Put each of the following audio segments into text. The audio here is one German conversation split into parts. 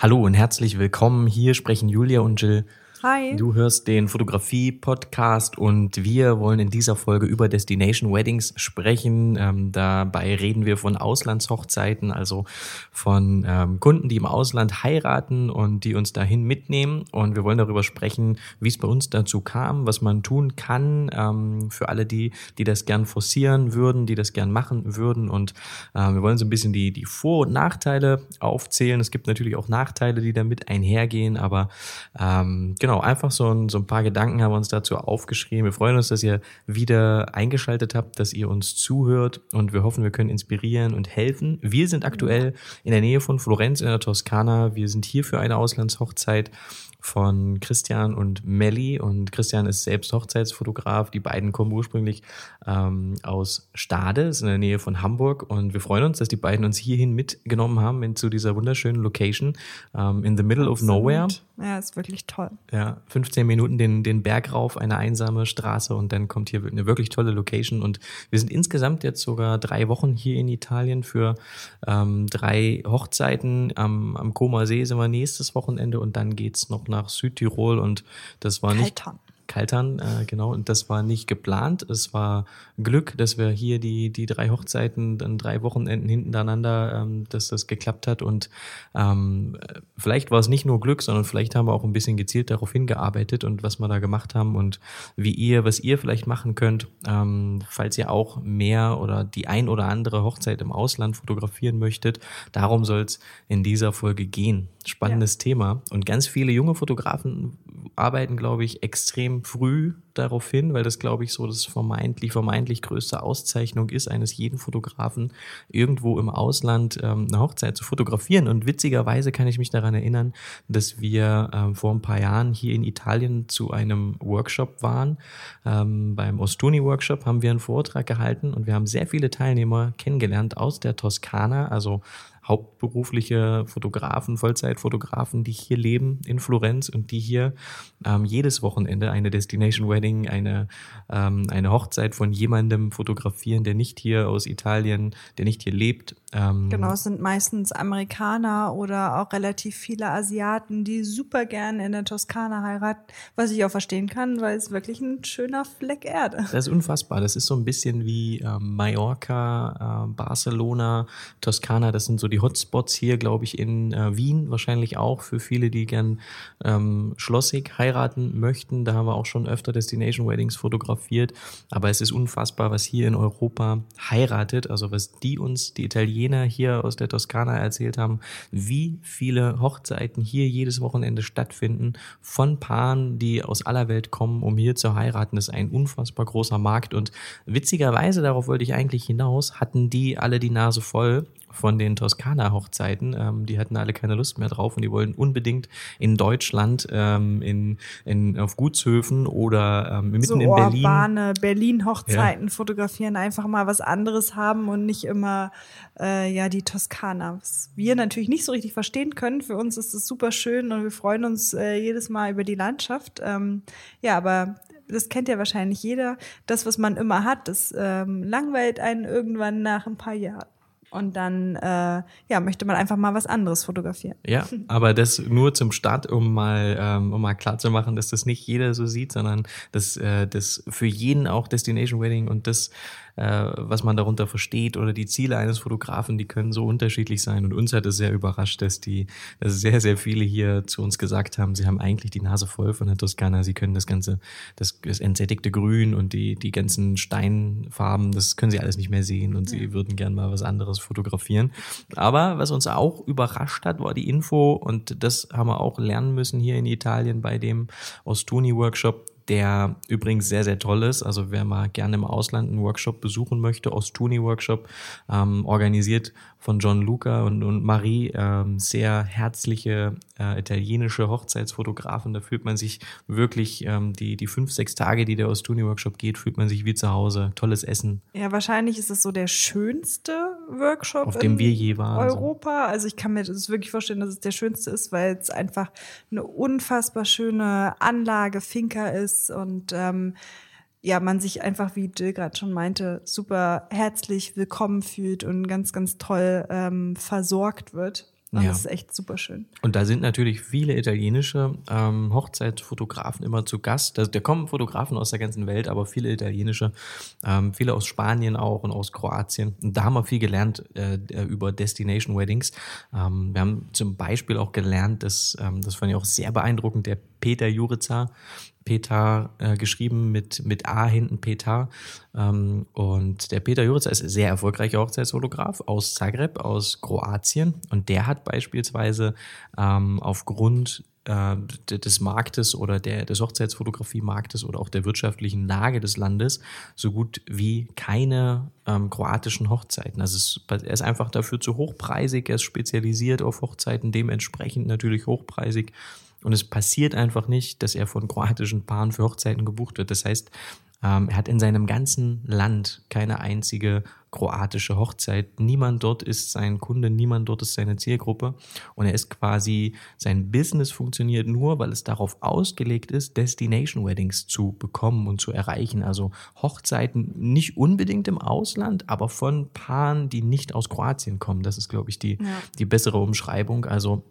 Hallo und herzlich willkommen. Hier sprechen Julia und Jill Hi. Du hörst den Fotografie-Podcast und wir wollen in dieser Folge über Destination Weddings sprechen. Ähm, dabei reden wir von Auslandshochzeiten, also von ähm, Kunden, die im Ausland heiraten und die uns dahin mitnehmen. Und wir wollen darüber sprechen, wie es bei uns dazu kam, was man tun kann ähm, für alle die, die das gern forcieren würden, die das gern machen würden. Und ähm, wir wollen so ein bisschen die, die Vor- und Nachteile aufzählen. Es gibt natürlich auch Nachteile, die damit einhergehen, aber genau, genau, einfach so ein, so ein paar Gedanken haben wir uns dazu aufgeschrieben. Wir freuen uns, dass ihr wieder eingeschaltet habt, dass ihr uns zuhört und wir hoffen, wir können inspirieren und helfen. Wir sind aktuell in der Nähe von Florenz in der Toskana. Wir sind hier für eine Auslandshochzeit von Christian und Melli. Und Christian ist selbst Hochzeitsfotograf. Die beiden kommen ursprünglich ähm, aus Stade, ist in der Nähe von Hamburg. Und wir freuen uns, dass die beiden uns hierhin mitgenommen haben in, zu dieser wunderschönen Location ähm, in the middle of nowhere. Ja, ist wirklich toll. Ja, 15 Minuten den, den Berg rauf, eine einsame Straße und dann kommt hier eine wirklich tolle Location. Und wir sind insgesamt jetzt sogar drei Wochen hier in Italien für ähm, drei Hochzeiten. Am, am Koma See sind wir nächstes Wochenende und dann geht's noch nach Südtirol und das war nicht. Kaltern. Kaltern, äh, genau. Und das war nicht geplant. Es war Glück, dass wir hier die, die drei Hochzeiten, dann drei Wochenenden hintereinander, ähm, dass das geklappt hat. Und ähm, vielleicht war es nicht nur Glück, sondern vielleicht haben wir auch ein bisschen gezielt darauf hingearbeitet und was wir da gemacht haben und wie ihr, was ihr vielleicht machen könnt, ähm, falls ihr auch mehr oder die ein oder andere Hochzeit im Ausland fotografieren möchtet. Darum soll es in dieser Folge gehen. Spannendes ja. Thema. Und ganz viele junge Fotografen arbeiten, glaube ich, extrem früh darauf hin, weil das, glaube ich, so das vermeintlich, vermeintlich größte Auszeichnung ist eines jeden Fotografen, irgendwo im Ausland ähm, eine Hochzeit zu fotografieren. Und witzigerweise kann ich mich daran erinnern, dass wir ähm, vor ein paar Jahren hier in Italien zu einem Workshop waren. Ähm, beim Ostuni Workshop haben wir einen Vortrag gehalten und wir haben sehr viele Teilnehmer kennengelernt aus der Toskana, also hauptberufliche Fotografen, Vollzeitfotografen, die hier leben in Florenz und die hier ähm, jedes Wochenende eine Destination Wedding, eine, ähm, eine Hochzeit von jemandem fotografieren, der nicht hier aus Italien, der nicht hier lebt. Ähm, genau, es sind meistens Amerikaner oder auch relativ viele Asiaten, die super gerne in der Toskana heiraten, was ich auch verstehen kann, weil es wirklich ein schöner Fleck Erde. Das ist unfassbar. Das ist so ein bisschen wie ähm, Mallorca, äh, Barcelona, Toskana. Das sind so die Hotspots hier, glaube ich, in äh, Wien wahrscheinlich auch für viele, die gern ähm, schlossig heiraten möchten. Da haben wir auch schon öfter Destination Weddings fotografiert. Aber es ist unfassbar, was hier in Europa heiratet. Also was die uns, die Italiener hier aus der Toskana erzählt haben, wie viele Hochzeiten hier jedes Wochenende stattfinden von Paaren, die aus aller Welt kommen, um hier zu heiraten. Das ist ein unfassbar großer Markt. Und witzigerweise, darauf wollte ich eigentlich hinaus, hatten die alle die Nase voll von den Toskana-Hochzeiten. Ähm, die hatten alle keine Lust mehr drauf und die wollten unbedingt in Deutschland, ähm, in, in, auf Gutshöfen oder ähm, mitten so in Berlin. urbane Berlin-Hochzeiten ja. fotografieren, einfach mal was anderes haben und nicht immer äh, ja die Toskana. Was wir natürlich nicht so richtig verstehen können. Für uns ist es super schön und wir freuen uns äh, jedes Mal über die Landschaft. Ähm, ja, aber das kennt ja wahrscheinlich jeder. Das, was man immer hat, das ähm, langweilt einen irgendwann nach ein paar Jahren. Und dann äh, ja, möchte man einfach mal was anderes fotografieren. Ja, aber das nur zum Start, um mal, ähm, um mal klar zu machen, dass das nicht jeder so sieht, sondern dass äh, das für jeden auch Destination Wedding und das äh, was man darunter versteht oder die Ziele eines Fotografen, die können so unterschiedlich sein. Und uns hat es sehr überrascht, dass die, dass sehr, sehr viele hier zu uns gesagt haben, sie haben eigentlich die Nase voll von der Toskana. Sie können das ganze, das, das entsättigte Grün und die, die ganzen Steinfarben, das können sie alles nicht mehr sehen und sie würden gern mal was anderes fotografieren. Aber was uns auch überrascht hat, war die Info und das haben wir auch lernen müssen hier in Italien bei dem Ostuni Workshop, der übrigens sehr, sehr toll ist. Also wer mal gerne im Ausland einen Workshop besuchen möchte, Ostuni Workshop, ähm, organisiert von John Luca und, und Marie, ähm, sehr herzliche äh, italienische Hochzeitsfotografen. Da fühlt man sich wirklich, ähm, die, die fünf, sechs Tage, die der Ostuni Workshop geht, fühlt man sich wie zu Hause. Tolles Essen. Ja, wahrscheinlich ist es so der schönste Workshop auf dem wir je waren. Europa. Also ich kann mir das wirklich vorstellen, dass es der schönste ist, weil es einfach eine unfassbar schöne Anlage, Finca ist ist und ähm, ja, man sich einfach, wie Jill gerade schon meinte, super herzlich willkommen fühlt und ganz, ganz toll ähm, versorgt wird. Und ja. das ist echt super schön. Und da sind natürlich viele italienische ähm, Hochzeitsfotografen immer zu Gast. Also, da kommen Fotografen aus der ganzen Welt, aber viele italienische, ähm, viele aus Spanien auch und aus Kroatien. Und da haben wir viel gelernt äh, über Destination Weddings. Ähm, wir haben zum Beispiel auch gelernt, dass, ähm, das fand ich auch sehr beeindruckend, der Peter Jurica, Peter äh, geschrieben mit, mit A hinten Peter. Ähm, und der Peter Jurica ist sehr erfolgreicher Hochzeitsfotograf aus Zagreb, aus Kroatien. Und der hat beispielsweise ähm, aufgrund äh, des Marktes oder der, des Hochzeitsfotografie-Marktes oder auch der wirtschaftlichen Lage des Landes so gut wie keine ähm, kroatischen Hochzeiten. Also es, er ist einfach dafür zu hochpreisig, er ist spezialisiert auf Hochzeiten, dementsprechend natürlich hochpreisig. Und es passiert einfach nicht, dass er von kroatischen Paaren für Hochzeiten gebucht wird. Das heißt, ähm, er hat in seinem ganzen Land keine einzige kroatische Hochzeit. Niemand dort ist sein Kunde, niemand dort ist seine Zielgruppe. Und er ist quasi, sein Business funktioniert nur, weil es darauf ausgelegt ist, Destination Weddings zu bekommen und zu erreichen. Also Hochzeiten nicht unbedingt im Ausland, aber von Paaren, die nicht aus Kroatien kommen. Das ist, glaube ich, die, ja. die bessere Umschreibung. Also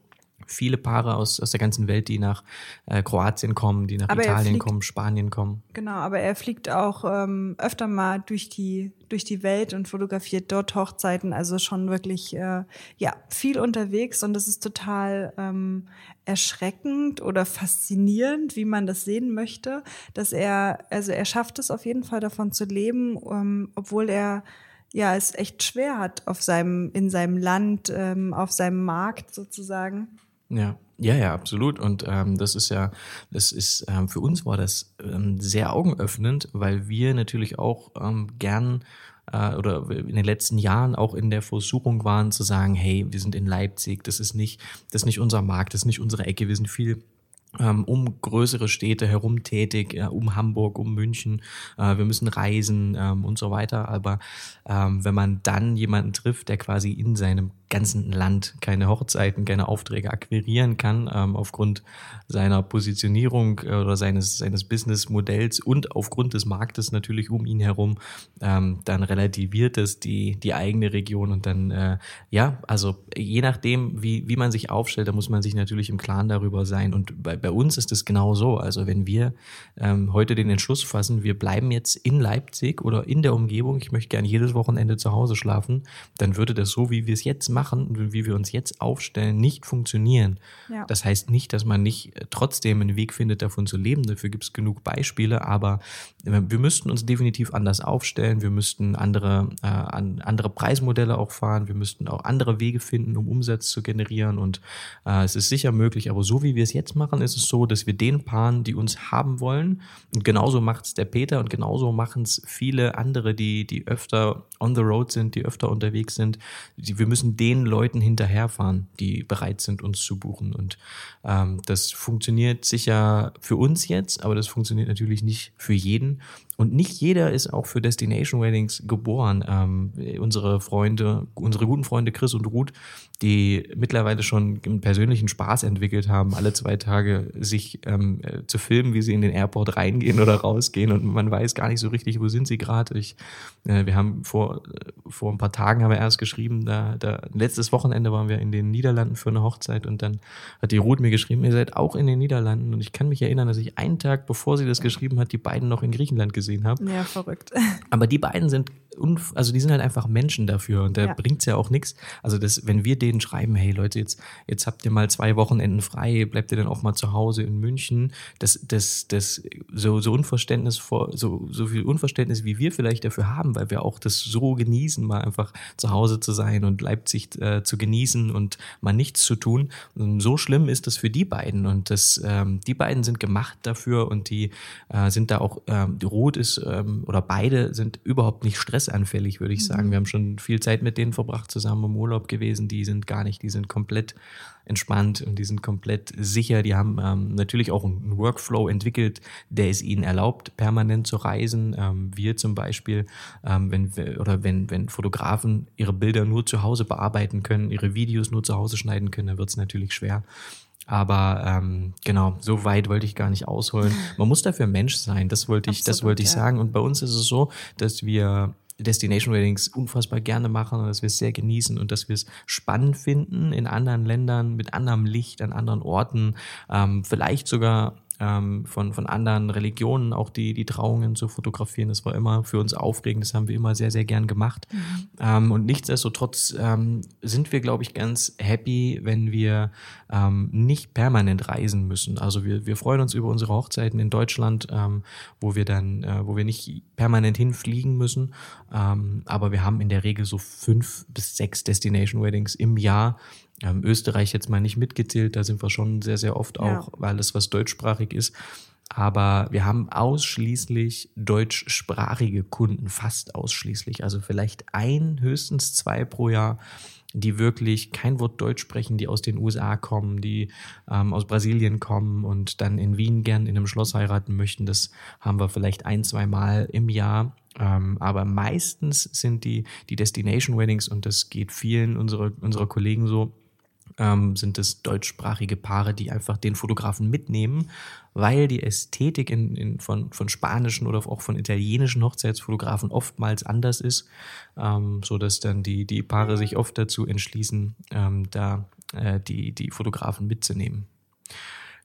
viele Paare aus, aus der ganzen Welt, die nach äh, Kroatien kommen, die nach aber Italien fliegt, kommen, Spanien kommen. Genau, aber er fliegt auch ähm, öfter mal durch die, durch die Welt und fotografiert dort Hochzeiten, also schon wirklich äh, ja, viel unterwegs und das ist total ähm, erschreckend oder faszinierend, wie man das sehen möchte, dass er, also er schafft es auf jeden Fall davon zu leben, ähm, obwohl er ja, es echt schwer hat auf seinem, in seinem Land, ähm, auf seinem Markt sozusagen. Ja. Ja, ja, absolut. Und ähm, das ist ja, das ist, ähm, für uns war das ähm, sehr augenöffnend, weil wir natürlich auch ähm, gern äh, oder in den letzten Jahren auch in der Versuchung waren zu sagen, hey, wir sind in Leipzig, das ist nicht, das ist nicht unser Markt, das ist nicht unsere Ecke, wir sind viel ähm, um größere Städte herum tätig, äh, um Hamburg, um München. Äh, wir müssen reisen ähm, und so weiter. Aber wenn man dann jemanden trifft, der quasi in seinem ganzen Land keine Hochzeiten, keine Aufträge akquirieren kann, ähm, aufgrund seiner Positionierung äh, oder seines, seines Businessmodells und aufgrund des Marktes natürlich um ihn herum, ähm, dann relativiert es die, die eigene Region und dann, äh, ja, also je nachdem, wie, wie man sich aufstellt, da muss man sich natürlich im Klaren darüber sein. Und bei, bei uns ist es genau so. Also wenn wir ähm, heute den Entschluss fassen, wir bleiben jetzt in Leipzig oder in der Umgebung, ich möchte gerne jedes Wochenende zu Hause schlafen, dann würde das so, wie wir es jetzt machen, machen und wie wir uns jetzt aufstellen, nicht funktionieren. Ja. Das heißt nicht, dass man nicht äh, trotzdem einen Weg findet, davon zu leben. Dafür gibt es genug Beispiele, aber äh, wir müssten uns definitiv anders aufstellen. Wir müssten andere, äh, andere Preismodelle auch fahren. Wir müssten auch andere Wege finden, um Umsatz zu generieren. Und äh, es ist sicher möglich, aber so wie wir es jetzt machen, ist es so, dass wir den Paaren, die uns haben wollen, und genauso macht es der Peter und genauso machen es viele andere, die, die öfter on the road sind, die öfter unterwegs sind. Wir müssen den den Leuten hinterherfahren, die bereit sind, uns zu buchen. Und ähm, das funktioniert sicher für uns jetzt, aber das funktioniert natürlich nicht für jeden. Und nicht jeder ist auch für Destination Weddings geboren. Ähm, unsere Freunde, unsere guten Freunde Chris und Ruth, die mittlerweile schon einen persönlichen Spaß entwickelt haben, alle zwei Tage sich ähm, äh, zu filmen, wie sie in den Airport reingehen oder rausgehen und man weiß gar nicht so richtig, wo sind sie gerade. Äh, wir haben vor, äh, vor ein paar Tagen haben wir erst geschrieben, da, da letztes Wochenende waren wir in den Niederlanden für eine Hochzeit und dann hat die Ruth mir geschrieben, ihr seid auch in den Niederlanden und ich kann mich erinnern, dass ich einen Tag, bevor sie das geschrieben hat, die beiden noch in Griechenland gesehen gesehen habe. Ja, verrückt. Aber die beiden sind also die sind halt einfach Menschen dafür und da ja. bringt's ja auch nichts. Also das, wenn wir denen schreiben, hey Leute, jetzt, jetzt habt ihr mal zwei Wochenenden frei, bleibt ihr dann auch mal zu Hause in München, das, das, das, so, so Unverständnis vor, so, so viel Unverständnis, wie wir vielleicht dafür haben, weil wir auch das so genießen, mal einfach zu Hause zu sein und Leipzig äh, zu genießen und mal nichts zu tun. Und so schlimm ist das für die beiden und das, ähm, die beiden sind gemacht dafür und die äh, sind da auch, ähm, die Rot ist ähm, oder beide sind überhaupt nicht stressig stressanfällig, würde ich sagen. Mhm. Wir haben schon viel Zeit mit denen verbracht, zusammen im Urlaub gewesen. Die sind gar nicht, die sind komplett entspannt und die sind komplett sicher. Die haben ähm, natürlich auch einen Workflow entwickelt, der es ihnen erlaubt, permanent zu reisen. Ähm, wir zum Beispiel, ähm, wenn wir, oder wenn, wenn Fotografen ihre Bilder nur zu Hause bearbeiten können, ihre Videos nur zu Hause schneiden können, dann wird es natürlich schwer. Aber ähm, genau, so weit wollte ich gar nicht ausholen. Man muss dafür Mensch sein, das wollte ich, Absolut, das wollte ich ja. sagen. Und bei uns ist es so, dass wir Destination Weddings unfassbar gerne machen und dass wir es sehr genießen und dass wir es spannend finden in anderen Ländern mit anderem Licht an anderen Orten, ähm, vielleicht sogar ähm, von, von anderen Religionen auch die, die Trauungen zu fotografieren. Das war immer für uns aufregend, das haben wir immer sehr, sehr gern gemacht. Mhm. Ähm, und nichtsdestotrotz ähm, sind wir, glaube ich, ganz happy, wenn wir ähm, nicht permanent reisen müssen. Also wir, wir freuen uns über unsere Hochzeiten in Deutschland, ähm, wo wir dann, äh, wo wir nicht permanent hinfliegen müssen. Ähm, aber wir haben in der Regel so fünf bis sechs Destination Weddings im Jahr ähm, Österreich jetzt mal nicht mitgezählt, da sind wir schon sehr, sehr oft auch, ja. weil alles was deutschsprachig ist. Aber wir haben ausschließlich deutschsprachige Kunden, fast ausschließlich. Also vielleicht ein, höchstens zwei pro Jahr, die wirklich kein Wort Deutsch sprechen, die aus den USA kommen, die ähm, aus Brasilien kommen und dann in Wien gern in einem Schloss heiraten möchten. Das haben wir vielleicht ein, zwei Mal im Jahr. Ähm, aber meistens sind die, die Destination Weddings, und das geht vielen unserer, unserer Kollegen so, ähm, sind es deutschsprachige Paare, die einfach den Fotografen mitnehmen, weil die Ästhetik in, in, von, von spanischen oder auch von italienischen Hochzeitsfotografen oftmals anders ist, ähm, so dass dann die, die Paare sich oft dazu entschließen, ähm, da äh, die, die Fotografen mitzunehmen.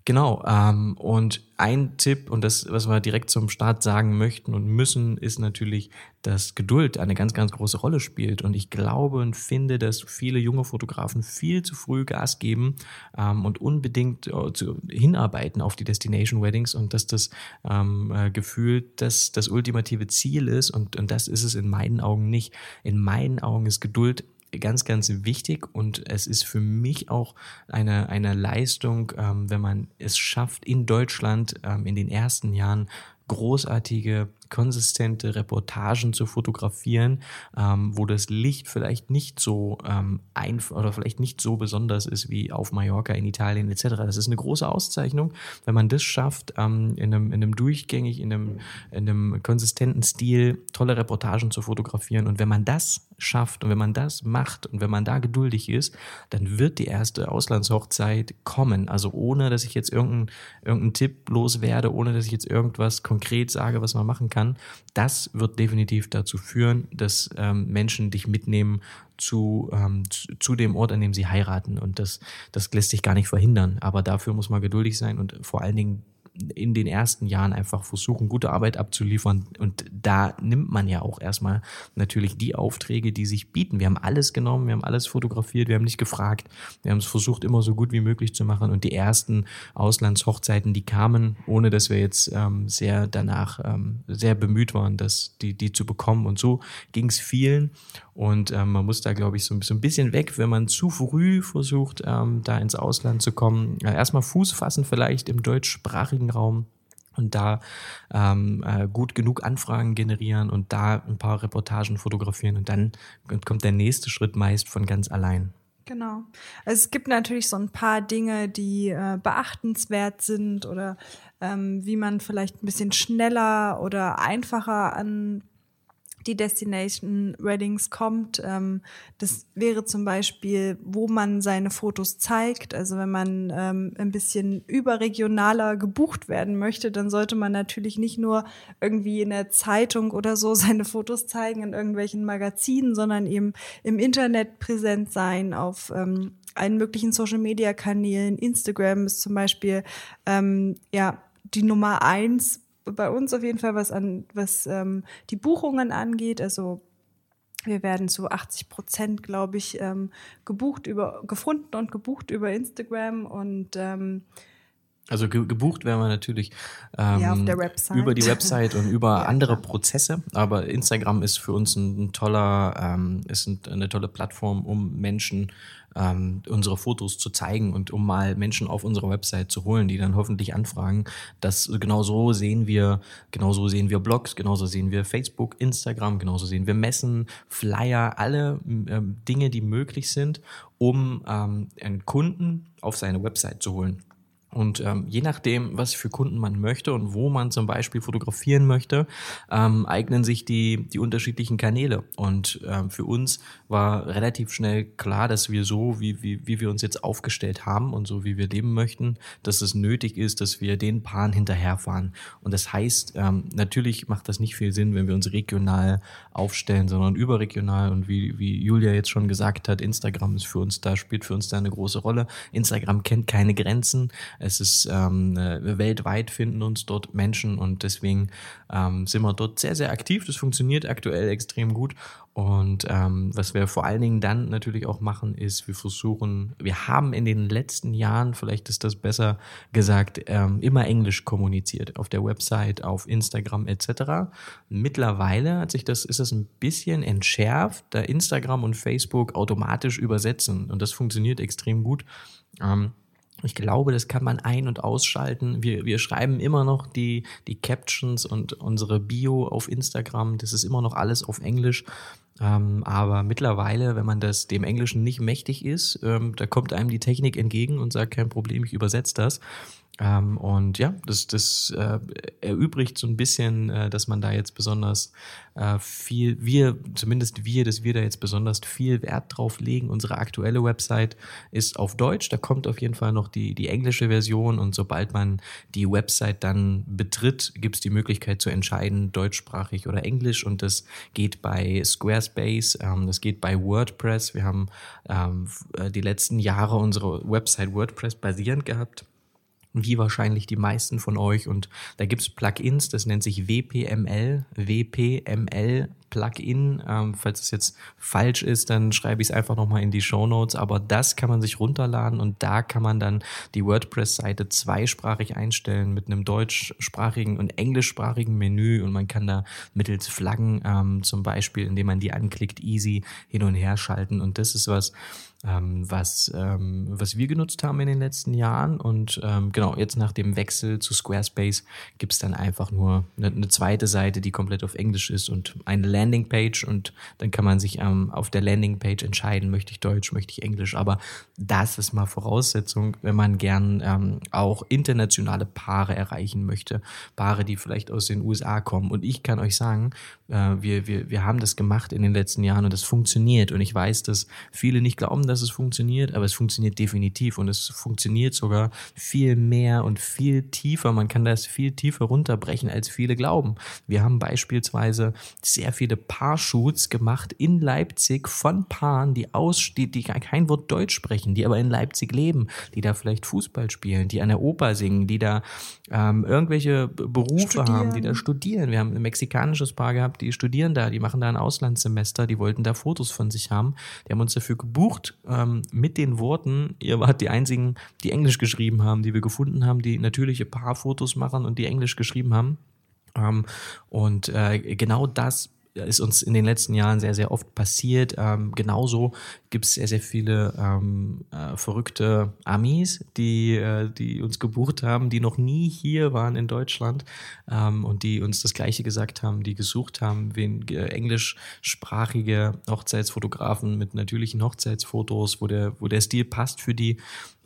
Genau. Ähm, und ein Tipp und das, was wir direkt zum Start sagen möchten und müssen, ist natürlich, dass Geduld eine ganz, ganz große Rolle spielt. Und ich glaube und finde, dass viele junge Fotografen viel zu früh Gas geben ähm, und unbedingt äh, zu, hinarbeiten auf die Destination Weddings und dass das ähm, äh, Gefühl das, das ultimative Ziel ist. Und, und das ist es in meinen Augen nicht. In meinen Augen ist Geduld ganz, ganz wichtig und es ist für mich auch eine, eine Leistung, ähm, wenn man es schafft, in Deutschland ähm, in den ersten Jahren großartige konsistente Reportagen zu fotografieren, ähm, wo das Licht vielleicht nicht so ähm, einfach oder vielleicht nicht so besonders ist wie auf Mallorca, in Italien etc. Das ist eine große Auszeichnung, wenn man das schafft, ähm, in, einem, in einem durchgängig, in einem, in einem konsistenten Stil tolle Reportagen zu fotografieren. Und wenn man das schafft und wenn man das macht und wenn man da geduldig ist, dann wird die erste Auslandshochzeit kommen. Also ohne, dass ich jetzt irgendeinen irgendein Tipp loswerde, ohne dass ich jetzt irgendwas konkret sage, was man machen kann das wird definitiv dazu führen, dass ähm, Menschen dich mitnehmen zu, ähm, zu, zu, dem Ort, an dem sie heiraten. Und das, das lässt sich gar nicht verhindern. Aber dafür muss man geduldig sein und vor allen Dingen in den ersten Jahren einfach versuchen, gute Arbeit abzuliefern. Und da nimmt man ja auch erstmal natürlich die Aufträge, die sich bieten. Wir haben alles genommen, wir haben alles fotografiert, wir haben nicht gefragt. Wir haben es versucht, immer so gut wie möglich zu machen. Und die ersten Auslandshochzeiten, die kamen, ohne dass wir jetzt ähm, sehr danach ähm, sehr bemüht waren, dass die, die zu bekommen. Und so ging es vielen. Und ähm, man muss da, glaube ich, so, so, ein bisschen weg, wenn man zu früh versucht, ähm, da ins Ausland zu kommen. Erstmal Fuß fassen, vielleicht im deutschsprachigen Raum und da ähm, äh, gut genug Anfragen generieren und da ein paar Reportagen fotografieren und dann kommt der nächste Schritt meist von ganz allein. Genau. Also es gibt natürlich so ein paar Dinge, die äh, beachtenswert sind oder ähm, wie man vielleicht ein bisschen schneller oder einfacher an die Destination Weddings kommt. Ähm, das wäre zum Beispiel, wo man seine Fotos zeigt. Also wenn man ähm, ein bisschen überregionaler gebucht werden möchte, dann sollte man natürlich nicht nur irgendwie in der Zeitung oder so seine Fotos zeigen, in irgendwelchen Magazinen, sondern eben im Internet präsent sein, auf ähm, allen möglichen Social-Media-Kanälen. Instagram ist zum Beispiel ähm, ja die Nummer eins bei uns auf jeden Fall, was an was ähm, die Buchungen angeht. Also wir werden zu 80 Prozent, glaube ich, ähm, gebucht über gefunden und gebucht über Instagram und ähm, also ge gebucht werden wir natürlich ähm, ja, über die Website und über ja, andere. Prozesse. Aber Instagram ist für uns ein, toller, ähm, ist ein, eine tolle Plattform, um Menschen ähm, unsere Fotos zu zeigen und um mal Menschen auf unsere Website zu holen, die dann hoffentlich anfragen. Das genau so sehen wir, genauso sehen wir Blogs, genauso sehen wir Facebook, Instagram, genauso sehen wir Messen, Flyer, alle ähm, Dinge, die möglich sind, um ähm, einen Kunden auf seine Website zu holen. Und ähm, je nachdem, was für Kunden man möchte und wo man zum Beispiel fotografieren möchte, ähm, eignen sich die, die unterschiedlichen Kanäle. Und ähm, für uns war relativ schnell klar, dass wir so, wie, wie, wie wir uns jetzt aufgestellt haben und so wie wir leben möchten, dass es nötig ist, dass wir den Paaren hinterherfahren. Und das heißt, ähm, natürlich macht das nicht viel Sinn, wenn wir uns regional aufstellen, sondern überregional. Und wie, wie Julia jetzt schon gesagt hat, Instagram ist für uns da, spielt für uns da eine große Rolle. Instagram kennt keine Grenzen. Es ist ähm, äh, weltweit finden uns dort Menschen und deswegen ähm, sind wir dort sehr, sehr aktiv. Das funktioniert aktuell extrem gut. Und ähm, was wir vor allen Dingen dann natürlich auch machen, ist, wir versuchen, wir haben in den letzten Jahren, vielleicht ist das besser gesagt, ähm, immer Englisch kommuniziert auf der Website, auf Instagram etc. Mittlerweile hat sich das, ist das ein bisschen entschärft, da Instagram und Facebook automatisch übersetzen und das funktioniert extrem gut. Ähm, ich glaube, das kann man ein- und ausschalten. Wir, wir schreiben immer noch die, die Captions und unsere Bio auf Instagram. Das ist immer noch alles auf Englisch. Ähm, aber mittlerweile, wenn man das dem Englischen nicht mächtig ist, ähm, da kommt einem die Technik entgegen und sagt, kein Problem, ich übersetze das. Ähm, und ja, das, das äh, erübrigt so ein bisschen, äh, dass man da jetzt besonders äh, viel, wir, zumindest wir, dass wir da jetzt besonders viel Wert drauf legen. Unsere aktuelle Website ist auf Deutsch, da kommt auf jeden Fall noch die, die englische Version und sobald man die Website dann betritt, gibt es die Möglichkeit zu entscheiden, deutschsprachig oder englisch und das geht bei Squarespace, ähm, das geht bei WordPress. Wir haben ähm, äh, die letzten Jahre unsere Website WordPress basierend gehabt wie wahrscheinlich die meisten von euch. Und da gibt's Plugins, das nennt sich WPML, WPML Plugin. Ähm, falls es jetzt falsch ist, dann schreibe ich es einfach nochmal in die Show Notes. Aber das kann man sich runterladen und da kann man dann die WordPress-Seite zweisprachig einstellen mit einem deutschsprachigen und englischsprachigen Menü und man kann da mittels Flaggen ähm, zum Beispiel, indem man die anklickt, easy hin und her schalten. Und das ist was, ähm, was, ähm, was wir genutzt haben in den letzten Jahren. Und ähm, genau, jetzt nach dem Wechsel zu Squarespace gibt's dann einfach nur eine, eine, zweite Seite, die komplett auf Englisch ist und eine Landingpage. Und dann kann man sich ähm, auf der Landingpage entscheiden, möchte ich Deutsch, möchte ich Englisch. Aber das ist mal Voraussetzung, wenn man gern ähm, auch internationale Paare erreichen möchte. Paare, die vielleicht aus den USA kommen. Und ich kann euch sagen, wir, wir, wir haben das gemacht in den letzten Jahren und das funktioniert. Und ich weiß, dass viele nicht glauben, dass es funktioniert, aber es funktioniert definitiv und es funktioniert sogar viel mehr und viel tiefer. Man kann das viel tiefer runterbrechen, als viele glauben. Wir haben beispielsweise sehr viele Paarshoots gemacht in Leipzig von Paaren, die aus, die, die kein Wort Deutsch sprechen, die aber in Leipzig leben, die da vielleicht Fußball spielen, die an der Oper singen, die da ähm, irgendwelche Berufe studieren. haben, die da studieren. Wir haben ein mexikanisches Paar gehabt, die studieren da, die machen da ein Auslandssemester, die wollten da Fotos von sich haben. Die haben uns dafür gebucht ähm, mit den Worten, ihr wart die einzigen, die Englisch geschrieben haben, die wir gefunden haben, die natürliche Paarfotos machen und die Englisch geschrieben haben. Ähm, und äh, genau das ist uns in den letzten Jahren sehr, sehr oft passiert. Ähm, genauso gibt es sehr, sehr viele ähm, äh, verrückte Amis, die, äh, die uns gebucht haben, die noch nie hier waren in Deutschland ähm, und die uns das Gleiche gesagt haben, die gesucht haben, wen, äh, englischsprachige Hochzeitsfotografen mit natürlichen Hochzeitsfotos, wo der, wo der Stil passt für die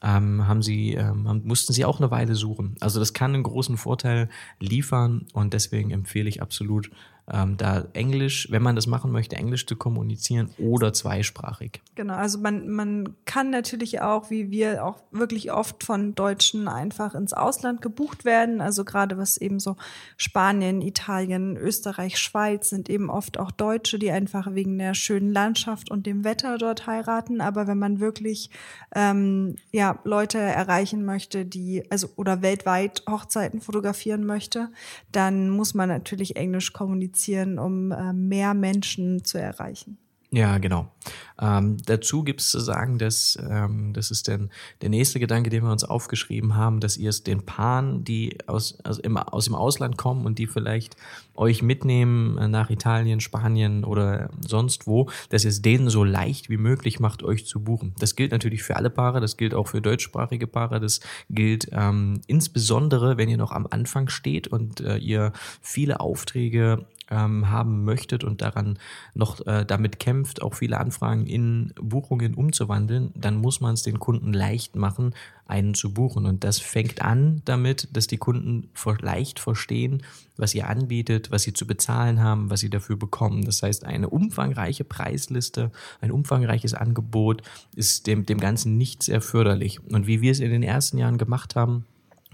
ähm, haben sie, ähm, mussten sie auch eine Weile suchen. Also das kann einen großen Vorteil liefern und deswegen empfehle ich absolut ähm, da Englisch, wenn man das machen möchte, Englisch zu kommunizieren oder zweisprachig. Genau, also man, man kann natürlich auch, wie wir auch wirklich oft von Deutschen einfach ins Ausland gebucht werden. Also gerade was eben so Spanien, Italien, Österreich, Schweiz sind eben oft auch Deutsche, die einfach wegen der schönen Landschaft und dem Wetter dort heiraten. Aber wenn man wirklich ähm, ja, Leute erreichen möchte, die, also oder weltweit Hochzeiten fotografieren möchte, dann muss man natürlich Englisch kommunizieren kommunizieren, um äh, mehr Menschen zu erreichen. Ja, genau. Ähm, dazu gibt es zu sagen, dass ähm, das ist denn der nächste Gedanke, den wir uns aufgeschrieben haben, dass ihr es den Paaren, die aus, also im, aus dem Ausland kommen und die vielleicht euch mitnehmen äh, nach Italien, Spanien oder sonst wo, dass ihr es denen so leicht wie möglich macht, euch zu buchen. Das gilt natürlich für alle Paare, das gilt auch für deutschsprachige Paare, das gilt ähm, insbesondere, wenn ihr noch am Anfang steht und äh, ihr viele Aufträge ähm, haben möchtet und daran noch äh, damit kämpft, auch viele Anfragen in Buchungen umzuwandeln, dann muss man es den Kunden leicht machen, einen zu buchen. Und das fängt an damit, dass die Kunden leicht verstehen, was ihr anbietet, was sie zu bezahlen haben, was sie dafür bekommen. Das heißt, eine umfangreiche Preisliste, ein umfangreiches Angebot ist dem, dem Ganzen nicht sehr förderlich. Und wie wir es in den ersten Jahren gemacht haben,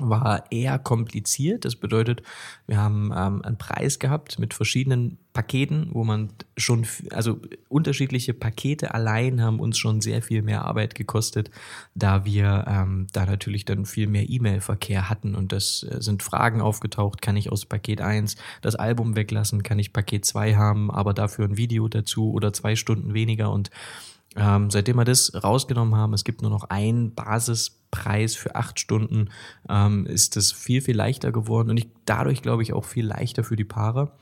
war eher kompliziert. Das bedeutet, wir haben ähm, einen Preis gehabt mit verschiedenen Paketen, wo man schon, also unterschiedliche Pakete allein haben uns schon sehr viel mehr Arbeit gekostet, da wir ähm, da natürlich dann viel mehr E-Mail-Verkehr hatten. Und das äh, sind Fragen aufgetaucht, kann ich aus Paket 1 das Album weglassen, kann ich Paket 2 haben, aber dafür ein Video dazu oder zwei Stunden weniger? Und ähm, seitdem wir das rausgenommen haben, es gibt nur noch einen Basispreis für acht Stunden, ähm, ist es viel, viel leichter geworden und ich, dadurch glaube ich auch viel leichter für die Paare.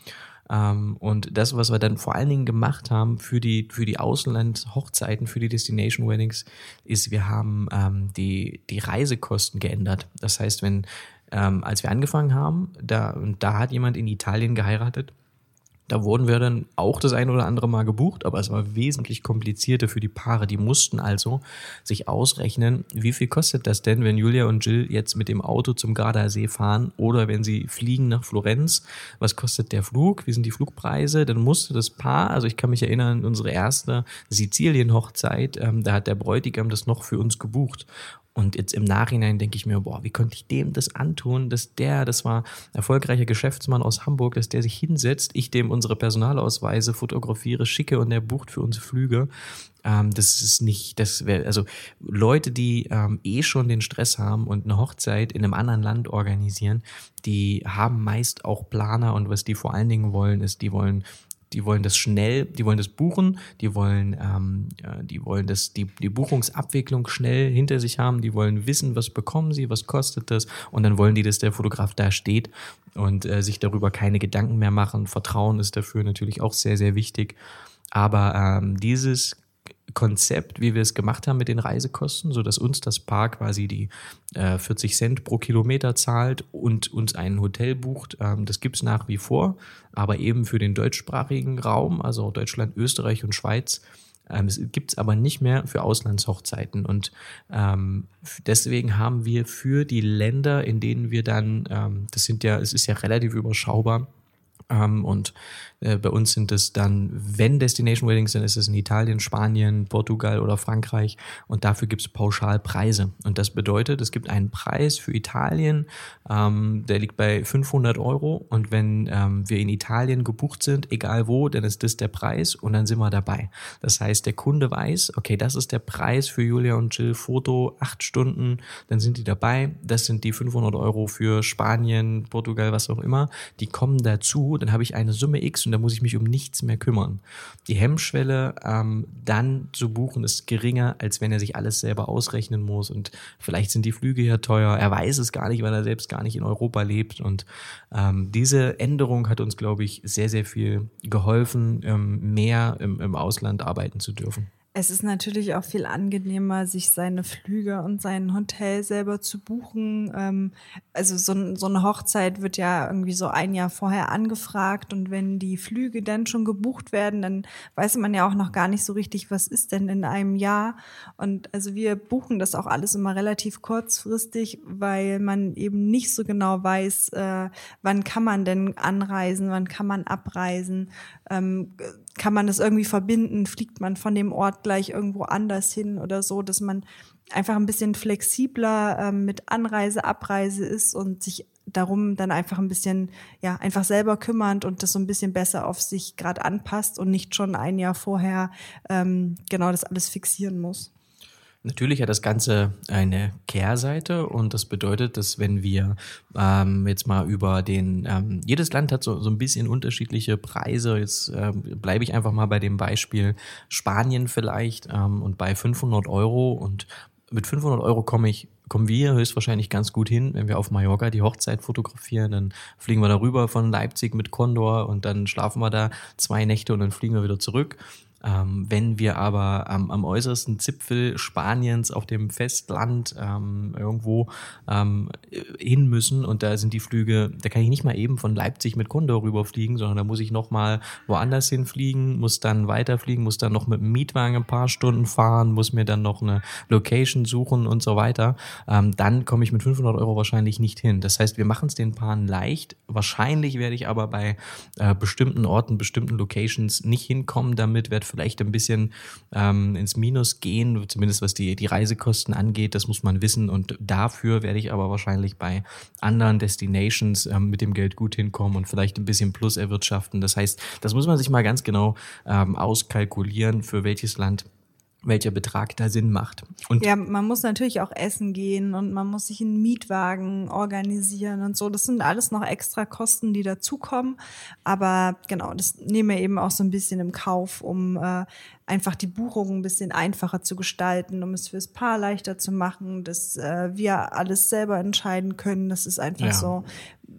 Ähm, und das, was wir dann vor allen Dingen gemacht haben für die, für die Ausland-Hochzeiten, für die Destination Weddings, ist, wir haben ähm, die, die Reisekosten geändert. Das heißt, wenn, ähm, als wir angefangen haben, da, und da hat jemand in Italien geheiratet, da wurden wir dann auch das ein oder andere Mal gebucht, aber es war wesentlich komplizierter für die Paare. Die mussten also sich ausrechnen, wie viel kostet das denn, wenn Julia und Jill jetzt mit dem Auto zum Gardasee fahren oder wenn sie fliegen nach Florenz. Was kostet der Flug? Wie sind die Flugpreise? Dann musste das Paar, also ich kann mich erinnern, unsere erste Sizilien-Hochzeit, ähm, da hat der Bräutigam das noch für uns gebucht. Und jetzt im Nachhinein denke ich mir, boah, wie konnte ich dem das antun, dass der, das war erfolgreicher Geschäftsmann aus Hamburg, dass der sich hinsetzt, ich dem unsere Personalausweise fotografiere, schicke und der bucht für uns Flüge. Ähm, das ist nicht, das wäre, also Leute, die ähm, eh schon den Stress haben und eine Hochzeit in einem anderen Land organisieren, die haben meist auch Planer und was die vor allen Dingen wollen, ist, die wollen die wollen das schnell, die wollen das buchen, die wollen, ähm, die wollen das, die, die Buchungsabwicklung schnell hinter sich haben, die wollen wissen, was bekommen sie, was kostet das und dann wollen die, dass der Fotograf da steht und äh, sich darüber keine Gedanken mehr machen. Vertrauen ist dafür natürlich auch sehr, sehr wichtig. Aber ähm, dieses Konzept, wie wir es gemacht haben mit den Reisekosten, so dass uns das Paar quasi die äh, 40 Cent pro Kilometer zahlt und uns ein Hotel bucht. Ähm, das gibt's nach wie vor, aber eben für den deutschsprachigen Raum, also Deutschland, Österreich und Schweiz. Ähm, es gibt's aber nicht mehr für Auslandshochzeiten. Und ähm, deswegen haben wir für die Länder, in denen wir dann, ähm, das sind ja, es ist ja relativ überschaubar, ähm, und äh, bei uns sind es dann, wenn Destination Weddings sind, ist es in Italien, Spanien, Portugal oder Frankreich. Und dafür gibt es Pauschalpreise. Und das bedeutet, es gibt einen Preis für Italien, ähm, der liegt bei 500 Euro. Und wenn ähm, wir in Italien gebucht sind, egal wo, dann ist das der Preis und dann sind wir dabei. Das heißt, der Kunde weiß, okay, das ist der Preis für Julia und Jill Foto, acht Stunden, dann sind die dabei. Das sind die 500 Euro für Spanien, Portugal, was auch immer. Die kommen dazu dann habe ich eine Summe X und da muss ich mich um nichts mehr kümmern. Die Hemmschwelle ähm, dann zu buchen ist geringer, als wenn er sich alles selber ausrechnen muss und vielleicht sind die Flüge ja teuer. Er weiß es gar nicht, weil er selbst gar nicht in Europa lebt und ähm, diese Änderung hat uns, glaube ich, sehr, sehr viel geholfen, ähm, mehr im, im Ausland arbeiten zu dürfen. Es ist natürlich auch viel angenehmer, sich seine Flüge und sein Hotel selber zu buchen. Ähm, also so, so, eine Hochzeit wird ja irgendwie so ein Jahr vorher angefragt und wenn die Flüge dann schon gebucht werden, dann weiß man ja auch noch gar nicht so richtig, was ist denn in einem Jahr. Und also wir buchen das auch alles immer relativ kurzfristig, weil man eben nicht so genau weiß, äh, wann kann man denn anreisen, wann kann man abreisen. Kann man das irgendwie verbinden? Fliegt man von dem Ort gleich irgendwo anders hin oder so, dass man einfach ein bisschen flexibler ähm, mit Anreise, Abreise ist und sich darum dann einfach ein bisschen, ja, einfach selber kümmernd und das so ein bisschen besser auf sich gerade anpasst und nicht schon ein Jahr vorher ähm, genau das alles fixieren muss. Natürlich hat das Ganze eine Kehrseite und das bedeutet, dass wenn wir ähm, jetzt mal über den, ähm, jedes Land hat so, so ein bisschen unterschiedliche Preise. Jetzt ähm, bleibe ich einfach mal bei dem Beispiel Spanien vielleicht ähm, und bei 500 Euro und mit 500 Euro komme ich kommen wir höchstwahrscheinlich ganz gut hin, wenn wir auf Mallorca die Hochzeit fotografieren. Dann fliegen wir darüber von Leipzig mit Condor und dann schlafen wir da zwei Nächte und dann fliegen wir wieder zurück. Ähm, wenn wir aber am, am äußersten Zipfel Spaniens auf dem Festland ähm, irgendwo ähm, hin müssen und da sind die Flüge, da kann ich nicht mal eben von Leipzig mit Condor rüberfliegen, sondern da muss ich noch mal woanders hinfliegen, muss dann weiterfliegen, muss dann noch mit dem Mietwagen ein paar Stunden fahren, muss mir dann noch eine Location suchen und so weiter. Ähm, dann komme ich mit 500 Euro wahrscheinlich nicht hin. Das heißt, wir machen es den Paaren leicht. Wahrscheinlich werde ich aber bei äh, bestimmten Orten, bestimmten Locations nicht hinkommen. Damit wird vielleicht ein bisschen ähm, ins Minus gehen, zumindest was die, die Reisekosten angeht. Das muss man wissen. Und dafür werde ich aber wahrscheinlich bei anderen Destinations ähm, mit dem Geld gut hinkommen und vielleicht ein bisschen Plus erwirtschaften. Das heißt, das muss man sich mal ganz genau ähm, auskalkulieren, für welches Land welcher Betrag da Sinn macht. Und ja, man muss natürlich auch essen gehen und man muss sich einen Mietwagen organisieren und so. Das sind alles noch extra Kosten, die dazukommen. Aber genau, das nehmen wir eben auch so ein bisschen im Kauf, um äh, einfach die Buchung ein bisschen einfacher zu gestalten, um es fürs Paar leichter zu machen, dass äh, wir alles selber entscheiden können. Das ist einfach ja. so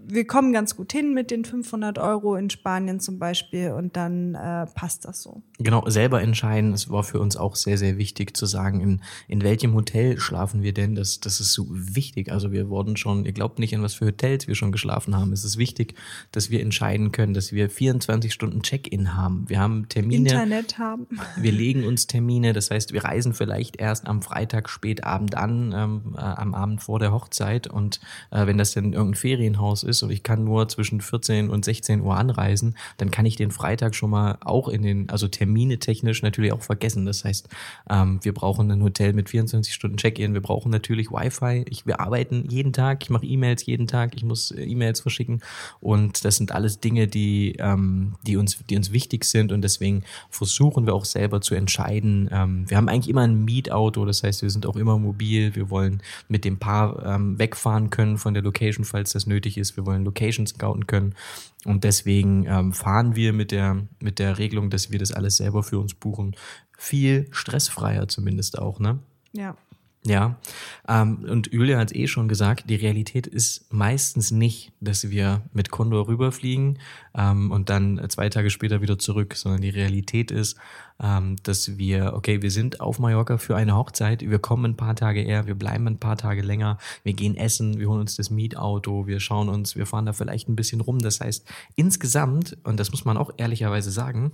wir kommen ganz gut hin mit den 500 Euro in Spanien zum Beispiel und dann äh, passt das so. Genau, selber entscheiden. Es war für uns auch sehr, sehr wichtig zu sagen, in, in welchem Hotel schlafen wir denn. Das, das ist so wichtig. Also wir wurden schon, ihr glaubt nicht, in was für Hotels wir schon geschlafen haben. Es ist wichtig, dass wir entscheiden können, dass wir 24 Stunden Check-in haben. Wir haben Termine. Internet haben. Wir legen uns Termine. Das heißt, wir reisen vielleicht erst am Freitag spätabend an, ähm, äh, am Abend vor der Hochzeit. Und äh, wenn das dann irgendein Ferienhaus ist, und ich kann nur zwischen 14 und 16 Uhr anreisen, dann kann ich den Freitag schon mal auch in den, also Termine technisch natürlich auch vergessen. Das heißt, ähm, wir brauchen ein Hotel mit 24 Stunden Check-in, wir brauchen natürlich Wi-Fi. Ich, wir arbeiten jeden Tag, ich mache E-Mails jeden Tag, ich muss äh, E-Mails verschicken und das sind alles Dinge, die, ähm, die, uns, die uns wichtig sind und deswegen versuchen wir auch selber zu entscheiden. Ähm, wir haben eigentlich immer ein Mietauto, das heißt, wir sind auch immer mobil, wir wollen mit dem Paar ähm, wegfahren können von der Location, falls das nötig ist. Wir wollen Locations scouten können. Und deswegen ähm, fahren wir mit der, mit der Regelung, dass wir das alles selber für uns buchen, viel stressfreier zumindest auch, ne? Ja. Ja, ähm, und Julia hat eh schon gesagt, die Realität ist meistens nicht, dass wir mit Condor rüberfliegen ähm, und dann zwei Tage später wieder zurück, sondern die Realität ist, ähm, dass wir, okay, wir sind auf Mallorca für eine Hochzeit, wir kommen ein paar Tage eher, wir bleiben ein paar Tage länger, wir gehen essen, wir holen uns das Mietauto, wir schauen uns, wir fahren da vielleicht ein bisschen rum. Das heißt, insgesamt, und das muss man auch ehrlicherweise sagen,